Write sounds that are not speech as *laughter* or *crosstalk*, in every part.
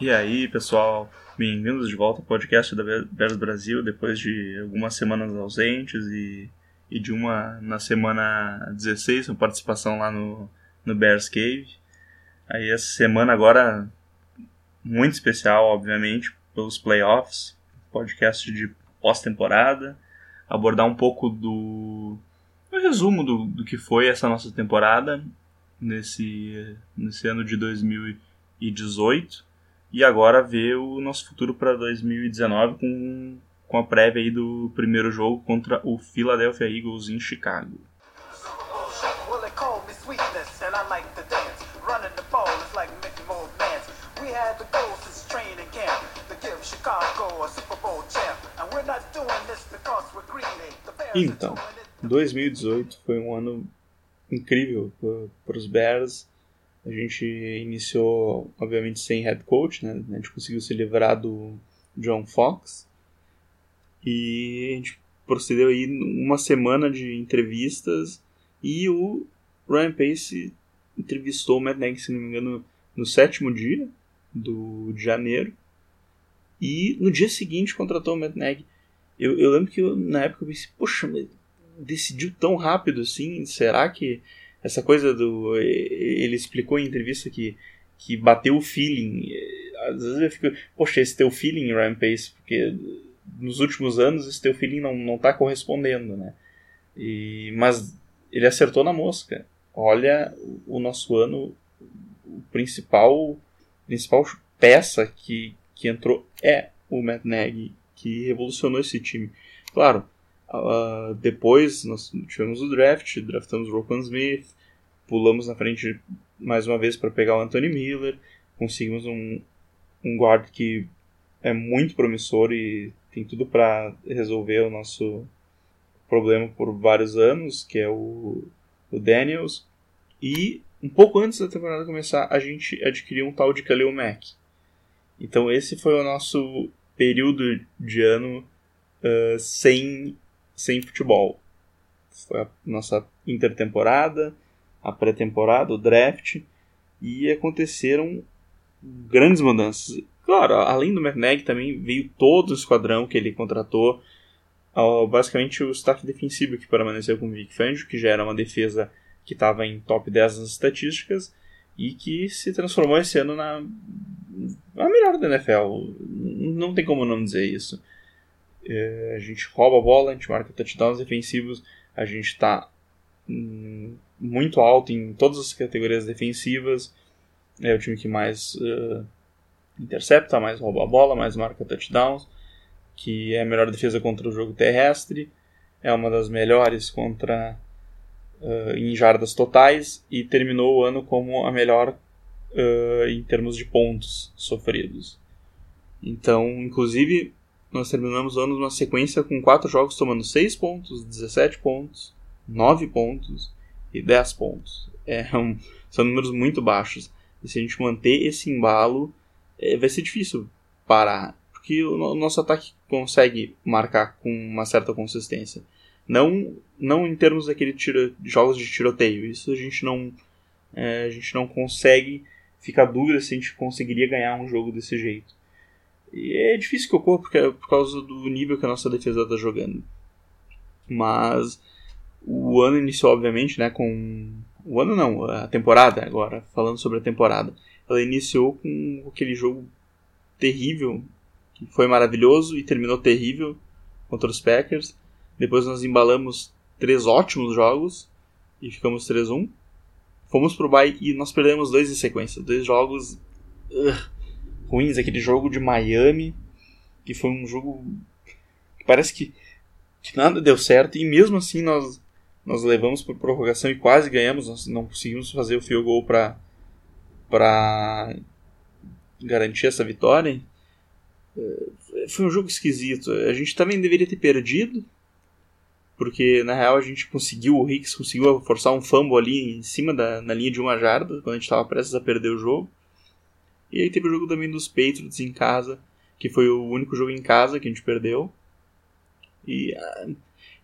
E aí, pessoal, bem-vindos de volta ao podcast da Bears Brasil, depois de algumas semanas ausentes e, e de uma na semana 16, uma participação lá no, no Bears Cave. Aí essa semana agora muito especial, obviamente, pelos playoffs, podcast de pós-temporada, abordar um pouco do um resumo do, do que foi essa nossa temporada nesse, nesse ano de 2018 e agora ver o nosso futuro para 2019 com, com a prévia aí do primeiro jogo contra o Philadelphia Eagles em Chicago. Então, 2018 foi um ano incrível para os Bears a gente iniciou, obviamente, sem head coach, né? A gente conseguiu se livrar do John Fox. E a gente procedeu aí uma semana de entrevistas e o Ryan Pace entrevistou o Matt Nagy, se não me engano, no sétimo dia do, de janeiro. E no dia seguinte contratou o Matt Nagy. Eu, eu lembro que eu, na época eu pensei, poxa, decidiu tão rápido assim? Será que essa coisa do. Ele explicou em entrevista que, que bateu o feeling. Às vezes eu fico, poxa, esse teu feeling, Ryan Pace, porque nos últimos anos esse teu feeling não, não tá correspondendo, né? E, mas ele acertou na mosca. Olha, o nosso ano, o principal, principal peça que, que entrou é o Matt Nagy, que revolucionou esse time. Claro, Uh, depois nós tivemos o draft, draftamos o Roquan Smith, pulamos na frente mais uma vez para pegar o Anthony Miller, conseguimos um, um guard que é muito promissor e tem tudo para resolver o nosso problema por vários anos, que é o, o Daniels. E um pouco antes da temporada começar, a gente adquiriu um tal de Khalil Mack. Então esse foi o nosso período de ano uh, sem sem futebol. Foi a nossa intertemporada, a pré-temporada, o draft, e aconteceram grandes mudanças. Claro, além do McNaghy também veio todo o esquadrão que ele contratou, basicamente o staff defensivo que permaneceu com o Vic Fangio, que já era uma defesa que estava em top 10 nas estatísticas e que se transformou esse ano na, na melhor da NFL. Não tem como não dizer isso. É, a gente rouba a bola, a gente marca touchdowns defensivos, a gente está hum, muito alto em todas as categorias defensivas. É o time que mais uh, intercepta, mais rouba a bola, mais marca touchdowns, que é a melhor defesa contra o jogo terrestre, é uma das melhores contra uh, em jardas totais e terminou o ano como a melhor uh, em termos de pontos sofridos. Então, inclusive, nós terminamos o ano numa sequência com 4 jogos tomando 6 pontos, 17 pontos, 9 pontos e 10 pontos. É são números muito baixos. E se a gente manter esse embalo, é, vai ser difícil parar. Porque o, o nosso ataque consegue marcar com uma certa consistência. Não, não em termos daquele tiro, jogos de tiroteio. Isso a gente não, é, a gente não consegue ficar dúvida se a gente conseguiria ganhar um jogo desse jeito. E é difícil que ocorra porque, por causa do nível que a nossa defesa está jogando. Mas o ano iniciou, obviamente, né, com. O ano não, a temporada agora, falando sobre a temporada. Ela iniciou com aquele jogo terrível, que foi maravilhoso e terminou terrível contra os Packers. Depois nós embalamos três ótimos jogos e ficamos 3-1. Fomos pro bye e nós perdemos dois em sequência. Dois jogos. Uh, ruins, aquele jogo de Miami, que foi um jogo que parece que, que nada deu certo, e mesmo assim nós, nós levamos por prorrogação e quase ganhamos, nós não conseguimos fazer o field goal para para garantir essa vitória. É, foi um jogo esquisito. A gente também deveria ter perdido, porque na real a gente conseguiu, o Hicks conseguiu forçar um fumble ali em cima da na linha de uma jarda, quando a gente estava prestes a perder o jogo. E aí teve o jogo também dos Patriots em casa, que foi o único jogo em casa que a gente perdeu. E ah,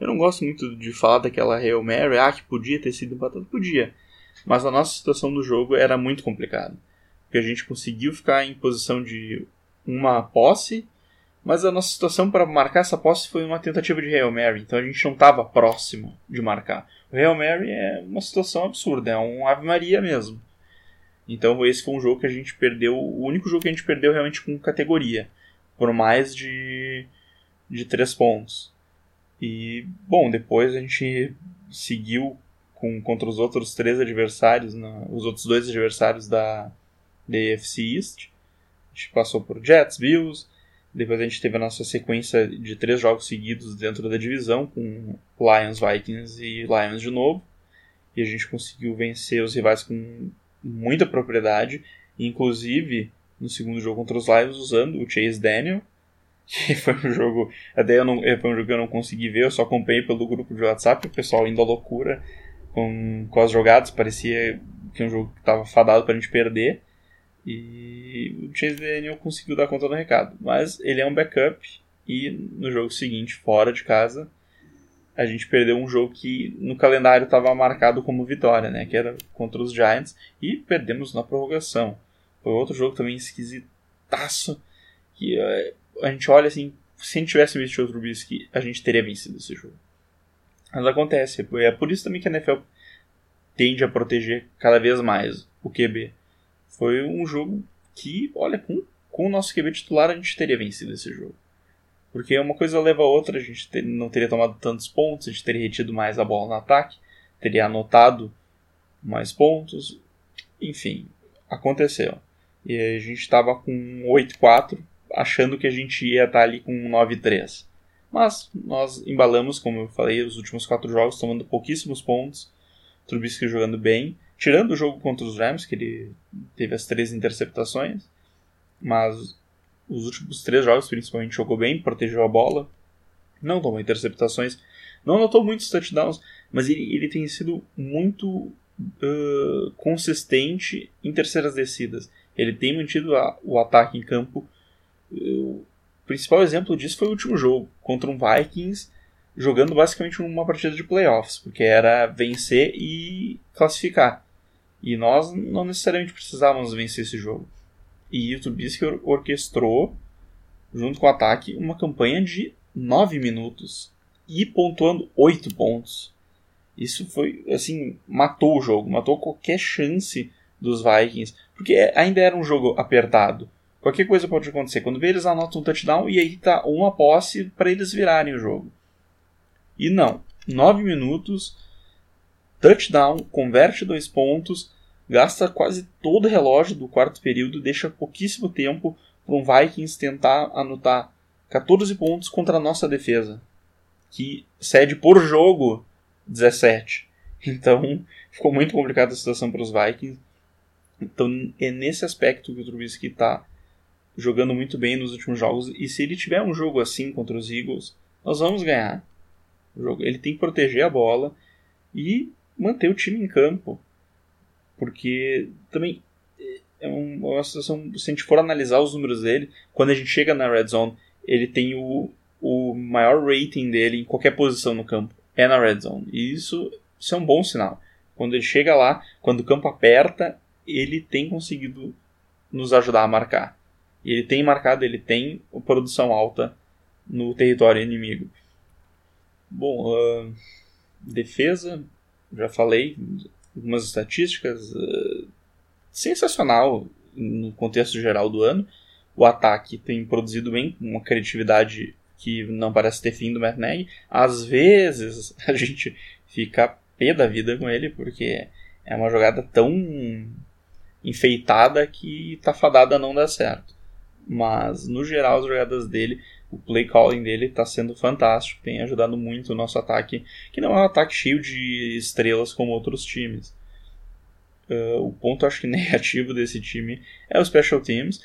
eu não gosto muito de falar daquela Hail Mary, ah, que podia ter sido empatado. Podia. Mas a nossa situação do jogo era muito complicada. porque a gente conseguiu ficar em posição de uma posse, mas a nossa situação para marcar essa posse foi uma tentativa de Hail Mary, então a gente não estava próximo de marcar. O Hail Mary é uma situação absurda, é um Ave Maria mesmo. Então esse foi um jogo que a gente perdeu, o único jogo que a gente perdeu realmente com categoria, por mais de, de três pontos. E, bom, depois a gente seguiu com, contra os outros três adversários, os outros dois adversários da, AFC East. A gente passou por Jets, Bills, depois a gente teve a nossa sequência de três jogos seguidos dentro da divisão, com Lions, Vikings e Lions de novo. E a gente conseguiu vencer os rivais com muita propriedade, inclusive no segundo jogo contra os Lions usando o Chase Daniel, *laughs* que foi um jogo, até eu não, foi um jogo que eu não consegui ver, eu só acompanhei pelo grupo de WhatsApp, o pessoal indo à loucura com, com as jogadas, parecia que é um jogo que estava fadado para a gente perder. E o Chase Daniel conseguiu dar conta do recado. Mas ele é um backup e no jogo seguinte, fora de casa, a gente perdeu um jogo que no calendário estava marcado como vitória, né? Que era contra os Giants e perdemos na prorrogação. Foi outro jogo também esquisitaço que uh, a gente olha assim, se a gente tivesse visto o Trubisky, a gente teria vencido esse jogo. Mas acontece, é por isso também que a NFL tende a proteger cada vez mais o QB. Foi um jogo que, olha, com, com o nosso QB titular a gente teria vencido esse jogo. Porque uma coisa leva a outra, a gente ter, não teria tomado tantos pontos, a gente teria retido mais a bola no ataque, teria anotado mais pontos, enfim, aconteceu. E a gente estava com 8-4, achando que a gente ia estar tá ali com 9-3. Mas nós embalamos, como eu falei, os últimos quatro jogos, tomando pouquíssimos pontos. Trubisky jogando bem, tirando o jogo contra os Rams, que ele teve as três interceptações. Mas os últimos três jogos, principalmente, jogou bem, protegeu a bola, não tomou interceptações, não anotou muitos touchdowns, mas ele, ele tem sido muito uh, consistente em terceiras descidas. Ele tem mantido a, o ataque em campo. O principal exemplo disso foi o último jogo, contra um Vikings, jogando basicamente uma partida de playoffs, porque era vencer e classificar. E nós não necessariamente precisávamos vencer esse jogo. E o Trubisky orquestrou, junto com o ataque, uma campanha de 9 minutos e pontuando 8 pontos. Isso foi, assim, matou o jogo, matou qualquer chance dos Vikings, porque ainda era um jogo apertado. Qualquer coisa pode acontecer. Quando vê, eles anotam um touchdown e aí tá uma posse para eles virarem o jogo. E não. 9 minutos, touchdown, converte dois pontos, gasta quase todo o relógio do quarto período, deixa pouquíssimo tempo para um Vikings tentar anotar 14 pontos contra a nossa defesa, que cede por jogo 17. *laughs* Então ficou muito complicada a situação para os Vikings. Então é nesse aspecto que o Trubisky está jogando muito bem nos últimos jogos. E se ele tiver um jogo assim contra os Eagles, nós vamos ganhar. Ele tem que proteger a bola e manter o time em campo. Porque também é uma situação, se a gente for analisar os números dele, quando a gente chega na red zone, ele tem o, o maior rating dele em qualquer posição no campo, é na red zone. E isso, isso é um bom sinal. Quando ele chega lá, quando o campo aperta, ele tem conseguido nos ajudar a marcar. E ele tem marcado, ele tem produção alta no território inimigo. Bom, uh, defesa, já falei, algumas estatísticas. Uh, sensacional no contexto geral do ano. O ataque tem produzido bem, uma criatividade que não parece ter fim do Matt Nagy. Às vezes *laughs* a gente fica pé da vida com ele, porque é uma jogada tão enfeitada que tá fadada a não dar certo. Mas, no geral, as jogadas dele, o play calling dele está sendo fantástico, tem ajudado muito o nosso ataque, que não é um ataque cheio de estrelas como outros times. Uh, o ponto, acho que *laughs* negativo desse time é o Special Teams.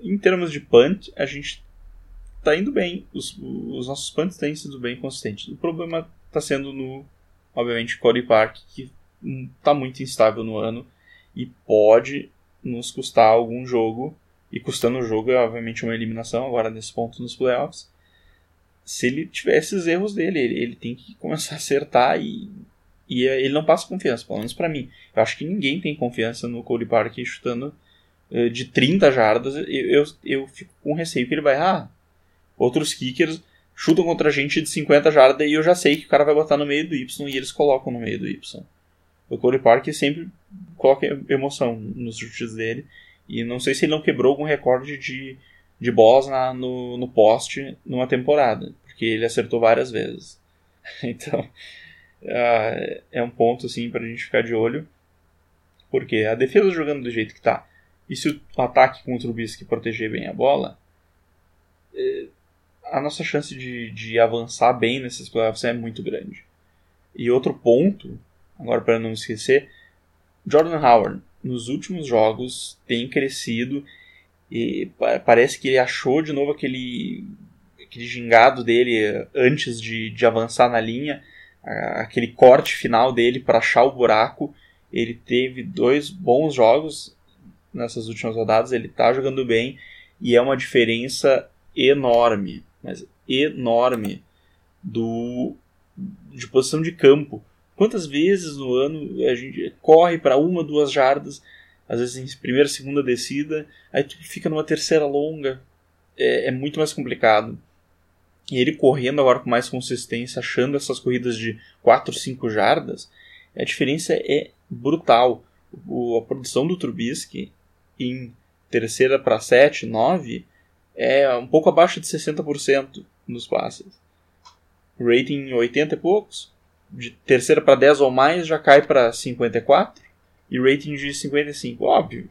Em termos de punt, a gente está indo bem. Os, os, nossos punts têm sido bem consistentes. O problema está sendo no, obviamente, Cody Park, que está muito instável no ano e pode nos custar algum jogo. E custando o jogo é, obviamente, uma eliminação agora nesse ponto nos playoffs. Se ele tiver esses erros dele, ele, ele tem que começar a acertar e e ele não passa confiança, pelo menos para mim. Eu acho que ninguém tem confiança no Cody Park chutando eh, de 30 jardas, eu, eu, eu fico com receio que ele vai errar. Outros kickers chutam contra a gente de 50 jardas e eu já sei que o cara vai botar no meio do Y e eles colocam no meio do Y. O Cody Parker sempre coloca emoção nos chutes dele e não sei se ele não quebrou algum recorde de, de bolas na, no, no poste numa temporada, porque ele acertou várias vezes. *laughs* Então, uh, é um ponto assim para a gente ficar de olho, porque a defesa jogando do jeito que está e se o ataque contra o Trubisky proteger bem a bola, é, a nossa chance de, de avançar bem nesses playoffs é muito grande. E outro ponto, agora para não esquecer, Jordan Howard nos últimos jogos tem crescido e parece que ele achou de novo aquele, aquele gingado dele antes de, de avançar na linha, aquele corte final dele para achar o buraco. Ele teve dois bons jogos nessas últimas rodadas, ele está jogando bem e é uma diferença enorme, mas enorme do de posição de campo. Quantas vezes no ano a gente corre para uma, duas jardas, às vezes em primeira, segunda descida, aí tu fica numa terceira longa, é, é muito mais complicado. E ele correndo agora com mais consistência, achando essas corridas de 4, 5 jardas, a diferença é brutal. O, a produção do Trubisky em terceira para 7, 9, é um pouco abaixo de 60% nos passes. Rating 80 e poucos. De terceira para 10 ou mais já cai para 54. E rating de 55. Óbvio,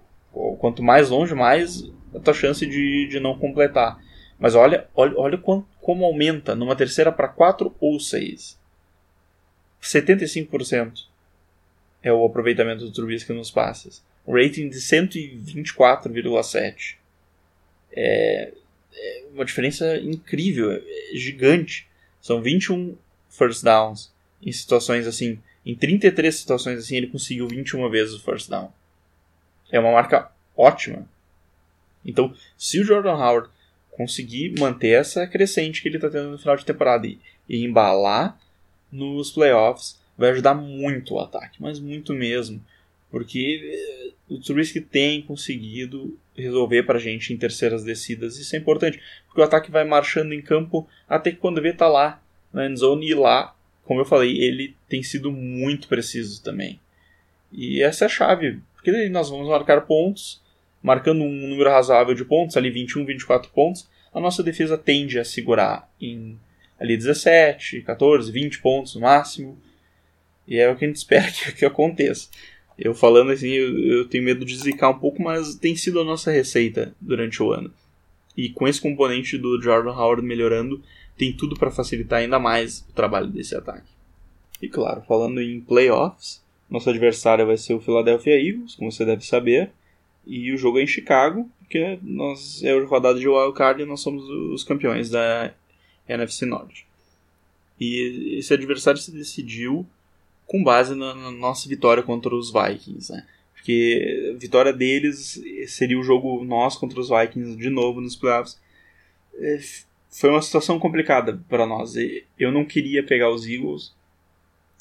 quanto mais longe, mais a tua chance de, de não completar. Mas olha, olha, olha como, como aumenta numa terceira para 4 ou 6. 75% é o aproveitamento do Trubisky nos passes rating de 124,7. É, é uma diferença incrível, é gigante. São 21 first downs em situações assim. Em 33 situações assim, ele conseguiu 21 vezes o first down. É uma marca ótima. Então, se o Jordan Howard conseguir manter essa crescente que ele está tendo no final de temporada e, e embalar nos playoffs, vai ajudar muito o ataque, mas muito mesmo. Porque o Trubisky tem conseguido resolver para a gente em terceiras descidas. Isso é importante, porque o ataque vai marchando em campo até que quando vê tá lá na endzone e lá, como eu falei, ele tem sido muito preciso também. E essa é a chave, porque daí nós vamos marcar pontos, marcando um número razoável de pontos, ali 21, 24 pontos, a nossa defesa tende a segurar em ali 17, 14, 20 pontos no máximo. E é o que a gente espera *laughs* que, que aconteça. Eu falando assim, eu, eu, tenho medo de zicar um pouco, mas tem sido a nossa receita durante o ano. E com esse componente do Jordan Howard melhorando, tem tudo para facilitar ainda mais o trabalho desse ataque. E claro, falando em playoffs, nosso adversário vai ser o Philadelphia Eagles, como você deve saber, e o jogo é em Chicago, porque nós é a rodada de wildcard e nós somos os campeões da NFC Norte. E esse adversário se decidiu com base na, nossa vitória contra os Vikings, né? Porque a vitória deles seria o jogo nós contra os Vikings de novo nos playoffs. É, foi uma situação complicada para nós. Eu não queria pegar os Eagles,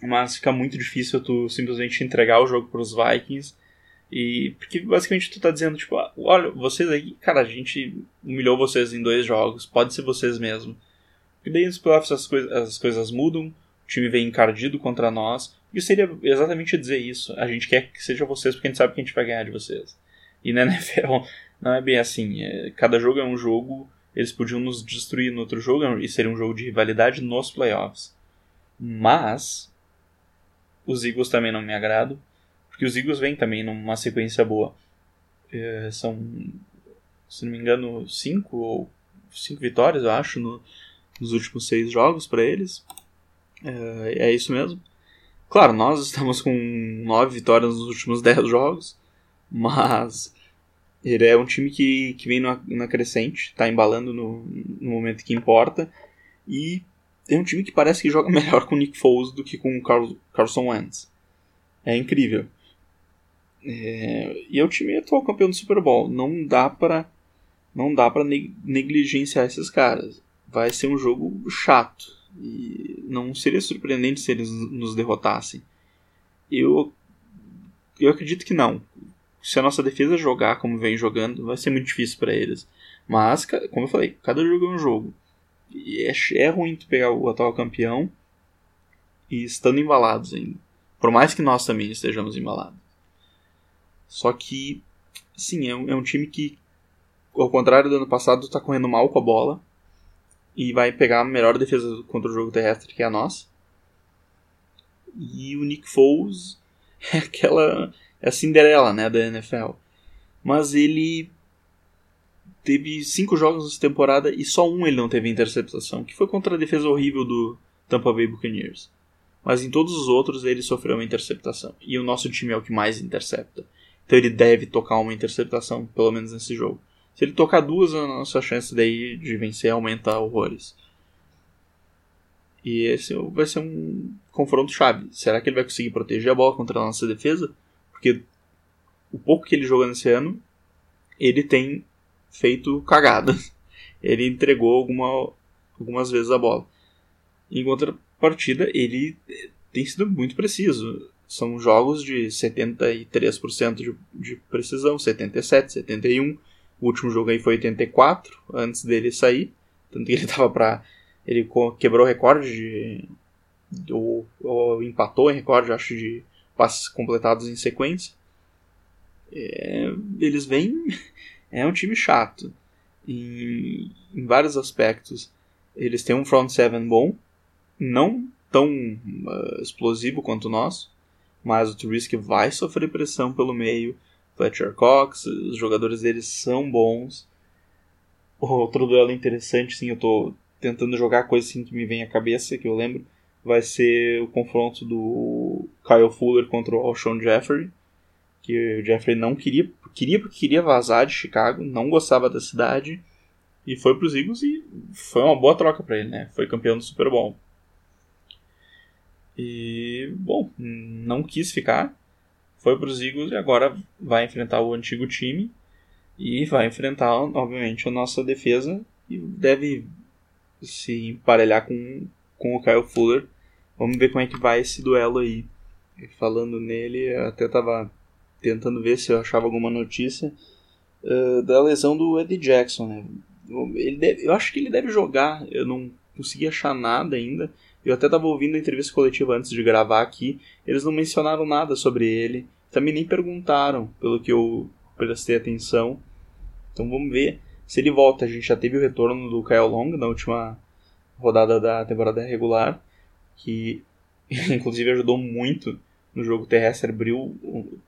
mas fica muito difícil tu simplesmente entregar o jogo para os Vikings. E porque basicamente tu tá dizendo, tipo, ah, olha, vocês aí, cara, a gente humilhou vocês em dois jogos, pode ser vocês mesmo. E daí nos playoffs as, as coisas mudam, o time vem encardido contra nós, e seria exatamente dizer isso. A gente quer que seja vocês porque a gente sabe que a gente vai ganhar de vocês. E na *laughs* NFL não é bem assim. É, cada jogo é um jogo. Eles podiam nos destruir no outro jogo e seria um jogo de rivalidade nos playoffs. Mas os Eagles também não me agradam. Porque os Eagles vêm também numa sequência boa. É, são, se não me engano, cinco ou cinco vitórias, eu acho, no, nos últimos seis jogos para eles. É, é isso mesmo. Claro, nós estamos com nove vitórias nos últimos dez jogos, mas ele é um time que, que vem na, crescente, está embalando no, no momento que importa, e é um time que parece que joga *laughs* melhor com o Nick Foles do que com o Carl, Carlson Wentz. É incrível. É, e é o time atual campeão do Super Bowl. Não dá para não dá para negligenciar esses caras. Vai ser um jogo chato. E não seria surpreendente se eles nos derrotassem. Eu, eu acredito que não. Se a nossa defesa jogar como vem jogando, vai ser muito difícil para eles. Mas, como eu falei, cada jogo é um jogo. E é, é ruim tu pegar o atual campeão e estando embalados ainda. Por mais que nós também estejamos embalados. Só que, sim, é um, é um time que, ao contrário do ano passado, está correndo mal com a bola. E vai pegar a melhor defesa contra o jogo terrestre, que é a nossa. E o Nick Foles *laughs* é aquela. É a Cinderela, né, da NFL. Mas ele teve cinco jogos nessa temporada e só um ele não teve interceptação, que foi contra a defesa horrível do Tampa Bay Buccaneers. Mas em todos os outros ele sofreu uma interceptação. E o nosso time é o que mais intercepta. Então ele deve tocar uma interceptação, pelo menos nesse jogo. Se ele tocar duas, a nossa chance daí de vencer aumenta horrores. E esse vai ser um confronto chave. Será que ele vai conseguir proteger a bola contra a nossa defesa? Porque o pouco que ele jogou nesse ano, ele tem feito cagada. *laughs* Ele entregou alguma, algumas vezes a bola. Em contrapartida, ele tem sido muito preciso. São jogos de 73% de, de precisão, 77, 71. O último jogo aí foi 84, antes dele sair. Tanto que ele *laughs* tava para ele quebrou recorde de. Ou, ou empatou em recorde, acho, de passes completados em sequência. É, eles vêm. *laughs* É um time chato. Em, em vários aspectos. Eles têm um front seven bom. Não tão uh, explosivo quanto o nosso. Mas o Trubisky vai sofrer pressão pelo meio. Fletcher Cox, os jogadores deles são bons. Outro duelo interessante, sim, eu tô tentando jogar coisa assim que me vem à cabeça, que eu lembro, vai ser o confronto do Kyle Fuller contra o Alshon Jeffrey, que o Jeffrey não queria, queria porque queria vazar de Chicago, não gostava da cidade, e foi para os Eagles e foi uma boa troca para ele, né? Foi campeão do Super Bowl. E, bom, não quis ficar, foi para os Eagles e agora vai enfrentar o antigo time e vai enfrentar, obviamente, a nossa defesa e deve se emparelhar com, com o Kyle Fuller. Vamos ver como é que vai esse duelo aí. falando nele, até tava tentando ver se eu achava alguma notícia uh, da lesão do Eddie Jackson, né? Ele deve, eu acho que ele deve jogar, eu não consegui achar nada ainda. Eu até tava ouvindo a entrevista coletiva antes de gravar aqui, eles não mencionaram nada sobre ele, também nem perguntaram, pelo que eu prestei atenção. Então vamos ver se ele volta, a gente já teve o retorno do Kyle Long na última rodada da temporada regular, que *laughs* inclusive ajudou muito no jogo terrestre. Abriu.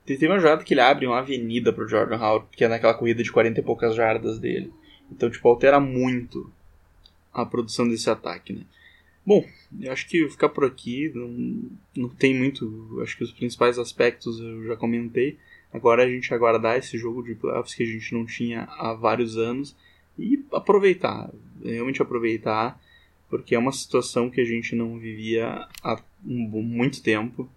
Teve uma jogada que ele abre uma avenida pro Jordan Howard, que é naquela corrida de 40 e poucas jardas dele. Então, tipo, altera muito a produção desse ataque, né? Bom, eu acho que ficar por aqui não, não tem muito. Acho que os principais aspectos eu já comentei. Agora a gente aguardar esse jogo de playoffs que a gente não tinha há vários anos e aproveitar, realmente aproveitar, porque é uma situação que a gente não vivia há muito tempo.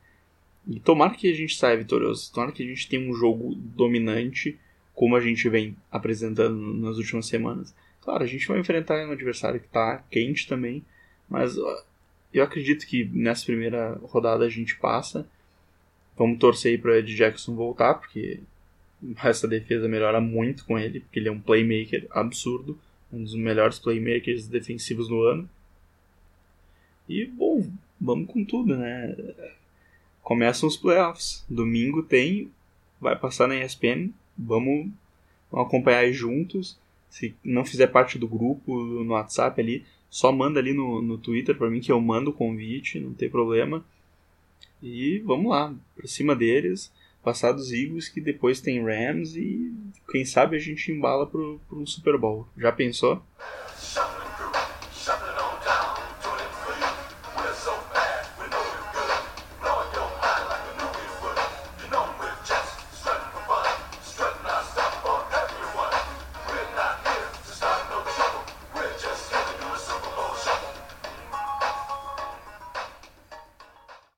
E tomara que a gente saia vitorioso, tomara que a gente tenha um jogo dominante, como a gente vem apresentando nas últimas semanas. Claro, a gente vai enfrentar um adversário que está quente também, mas eu acredito que nessa primeira rodada a gente passa. Vamos torcer aí para Ed Jackson voltar, porque essa defesa melhora muito com ele, porque ele é um playmaker absurdo, um dos melhores playmakers defensivos do ano. E, bom, vamos com tudo, né? Começam os playoffs. Domingo tem, vai passar na ESPN, vamos, vamos acompanhar juntos. Se não fizer parte do grupo no WhatsApp ali, só manda ali no, no Twitter para mim que eu mando o convite, não tem problema. E vamos lá, pra cima deles, passar dos Eagles, que depois tem Rams e quem sabe a gente embala pro, pro Super Bowl. Já pensou?